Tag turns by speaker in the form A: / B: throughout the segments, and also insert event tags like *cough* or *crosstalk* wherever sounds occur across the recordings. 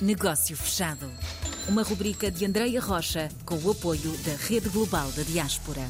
A: Negócio Fechado. Uma rubrica de Andreia Rocha com o apoio da Rede Global da Diaspora.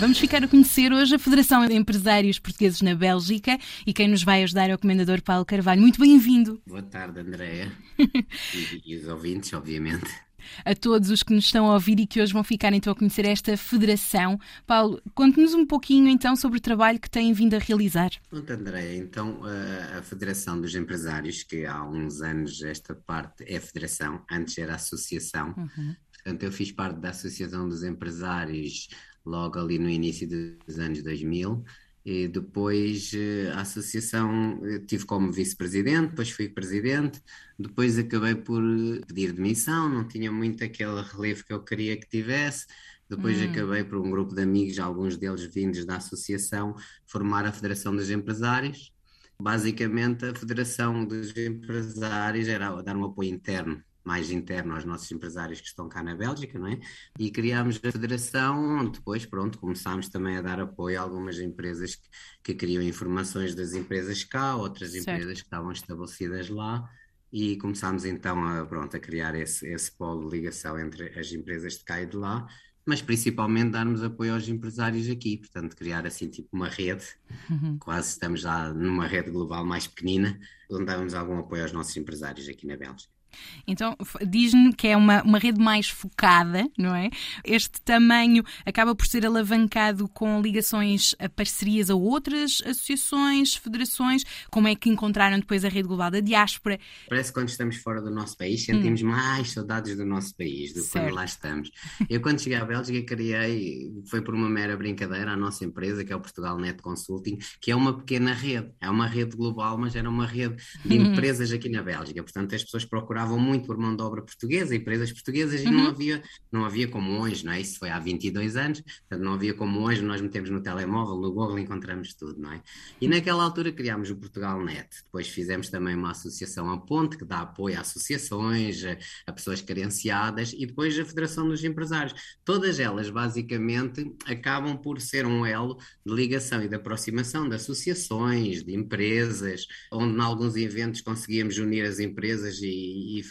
B: Vamos ficar a conhecer hoje a Federação de Empresários Portugueses na Bélgica e quem nos vai ajudar é o Comendador Paulo Carvalho. Muito bem-vindo.
C: Boa tarde, Andréa. e, *laughs* e os ouvintes, obviamente
B: a todos os que nos estão a ouvir e que hoje vão ficar então a conhecer esta federação. Paulo, conte-nos um pouquinho então sobre o trabalho que têm vindo a realizar.
C: Pronto, André, então a, a Federação dos Empresários, que há uns anos esta parte é a Federação, antes era a Associação, uhum. portanto eu fiz parte da Associação dos Empresários logo ali no início dos anos 2000 e depois eh, a associação eh, tive como vice-presidente, depois fui presidente, depois acabei por eh, pedir demissão, não tinha muito aquele relevo que eu queria que tivesse. Depois hum. acabei por um grupo de amigos, alguns deles vindos da associação, formar a Federação dos Empresários. Basicamente, a Federação dos Empresários era dar um apoio interno mais interno aos nossos empresários que estão cá na Bélgica, não é? E criámos a federação, onde depois, pronto, começámos também a dar apoio a algumas empresas que, que queriam informações das empresas cá, outras certo. empresas que estavam estabelecidas lá, e começámos então a, pronto, a criar esse, esse polo de ligação entre as empresas de cá e de lá, mas principalmente darmos apoio aos empresários aqui, portanto, criar assim tipo uma rede, uhum. quase estamos já numa rede global mais pequenina, onde dávamos algum apoio aos nossos empresários aqui na Bélgica.
B: Então, diz-me que é uma, uma rede mais focada, não é? Este tamanho acaba por ser alavancado com ligações a parcerias a outras associações, federações. Como é que encontraram depois a rede global da diáspora?
C: Parece que quando estamos fora do nosso país sentimos hum. mais saudades do nosso país do que quando lá estamos. Eu, quando cheguei à Bélgica, criei, foi por uma mera brincadeira, a nossa empresa, que é o Portugal Net Consulting, que é uma pequena rede. É uma rede global, mas era uma rede de hum. *laughs* empresas aqui na Bélgica. Portanto, as pessoas procuram procuravam muito por mão de obra portuguesa, empresas portuguesas, uhum. e não uhum. havia, não havia como hoje, não é? Isso foi há 22 anos, portanto não havia como hoje, nós metemos no telemóvel, no Google, encontramos tudo, não é? E naquela altura criámos o Portugal Net, depois fizemos também uma associação a Ponte, que dá apoio a associações, a, a pessoas carenciadas, e depois a Federação dos Empresários. Todas elas, basicamente, acabam por ser um elo de ligação e de aproximação de associações, de empresas, onde em alguns eventos conseguíamos unir as empresas e,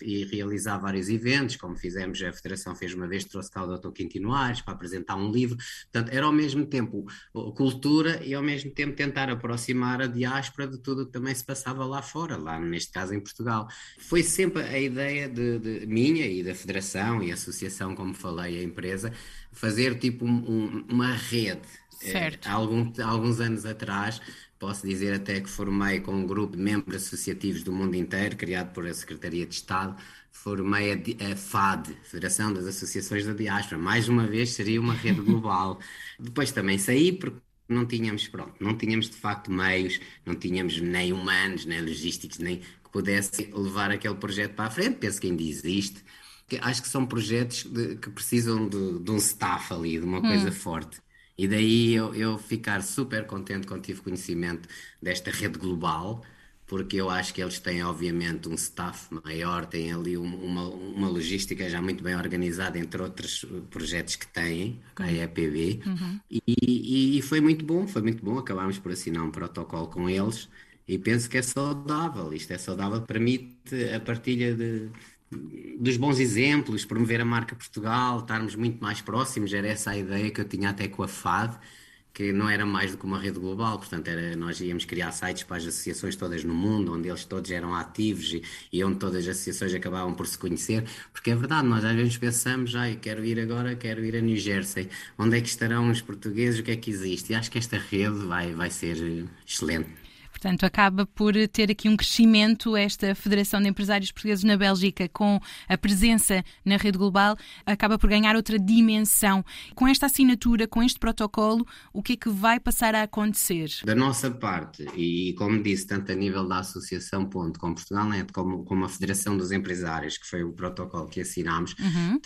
C: e, realizar vários eventos, como fizemos, a Federação fez uma vez, trouxe cá o Dr. Quintino Ares para apresentar um livro. Portanto, era ao mesmo tempo cultura e ao mesmo tempo tentar aproximar a diáspora de tudo que também se passava lá fora, lá neste caso em Portugal. Foi sempre a ideia de, de minha e da Federação e Associação, como falei, a empresa, fazer tipo um, um, uma rede.
B: Certo.
C: É, há, algum, há alguns anos atrás Posso dizer até que formei com um grupo de membros associativos do mundo inteiro, criado por a Secretaria de Estado, formei a, a FAD, Federação das Associações da Diáspora. Mais uma vez seria uma rede *laughs* global. Depois também saí porque não tínhamos, pronto, não tínhamos de facto meios, não tínhamos nem humanos, nem logísticos, nem que pudesse levar aquele projeto para a frente. Penso que ainda existe. Acho que são projetos de, que precisam de, de, um staff ali, de uma hum. coisa forte. E daí eu, eu ficar super contente quando tive conhecimento desta rede global, porque eu acho que eles têm, obviamente, um staff maior, têm ali uma, uma logística já muito bem organizada, entre outros projetos que têm, a EPB, uhum. e, e, e, foi muito bom, foi muito bom. Acabámos por assinar um protocolo com eles e penso que é saudável. Isto é saudável, permite a partilha de, dos bons exemplos, promover a marca Portugal, estarmos muito mais próximos, era essa a ideia que eu tinha até com a FAD, que não era mais do que uma rede global, portanto era, nós íamos criar sites para as associações todas no mundo, onde eles todos eram ativos e, e onde todas as associações acabavam por se conhecer, porque é verdade, nós às vezes pensamos, ai, quero ir agora, quero ir a New Jersey, onde é que estarão os portugueses, o que é que existe? E acho que esta rede vai, vai ser excelente.
B: Portanto, acaba por ter aqui um crescimento esta Federação de Empresários Portugueses na Bélgica com a presença na rede global, acaba por ganhar outra dimensão. Com esta assinatura, com este protocolo, o que é que vai passar a acontecer?
C: Da nossa parte, e como disse, tanto a nível da Associação Ponto, como Portugal Net, como, como a Federação dos Empresários, que foi o protocolo que assinámos, uhum.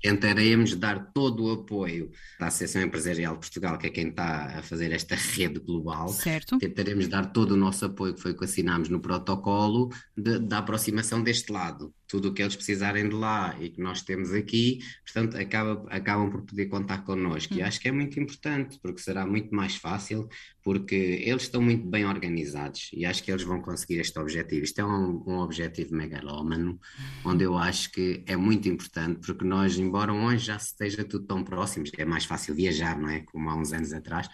C: tentaremos dar todo o apoio da Associação Empresarial de Portugal, que é quem está a fazer esta rede global.
B: Certo.
C: Tentaremos dar todo nosso apoio, que foi o que assinámos no protocolo, de, da aproximação deste lado. Tudo o que eles precisarem de lá e que nós temos aqui, portanto, acaba, acabam por poder contar connosco. E hum. acho que é muito importante, porque será muito mais fácil, porque eles estão muito bem organizados e acho que eles vão conseguir este objetivo. Isto é um, um objetivo megalómano, onde eu acho que é muito importante, porque nós, embora hoje já esteja tudo tão próximos, é mais fácil viajar, não é? Como há uns anos atrás,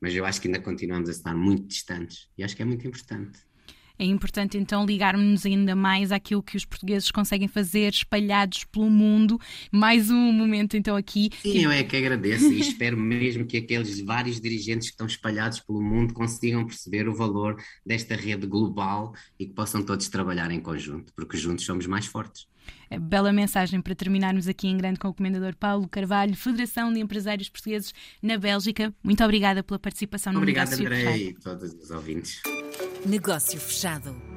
C: mas eu acho que ainda continuamos a estar muito distantes e acho que é muito importante.
B: É importante então ligarmos ainda mais àquilo que os portugueses conseguem fazer espalhados pelo mundo. Mais um momento então aqui.
C: Sim, eu é que agradeço e espero mesmo que aqueles vários dirigentes que estão espalhados pelo mundo consigam perceber o valor desta rede global e que possam todos trabalhar em conjunto, porque juntos somos mais fortes.
B: É bela mensagem para terminarmos aqui em grande com o Comendador Paulo Carvalho, Federação de Empresários Portugueses na Bélgica. Muito obrigada pela participação no
C: Obrigado, André, e todos os ouvintes.
A: Negócio fechado.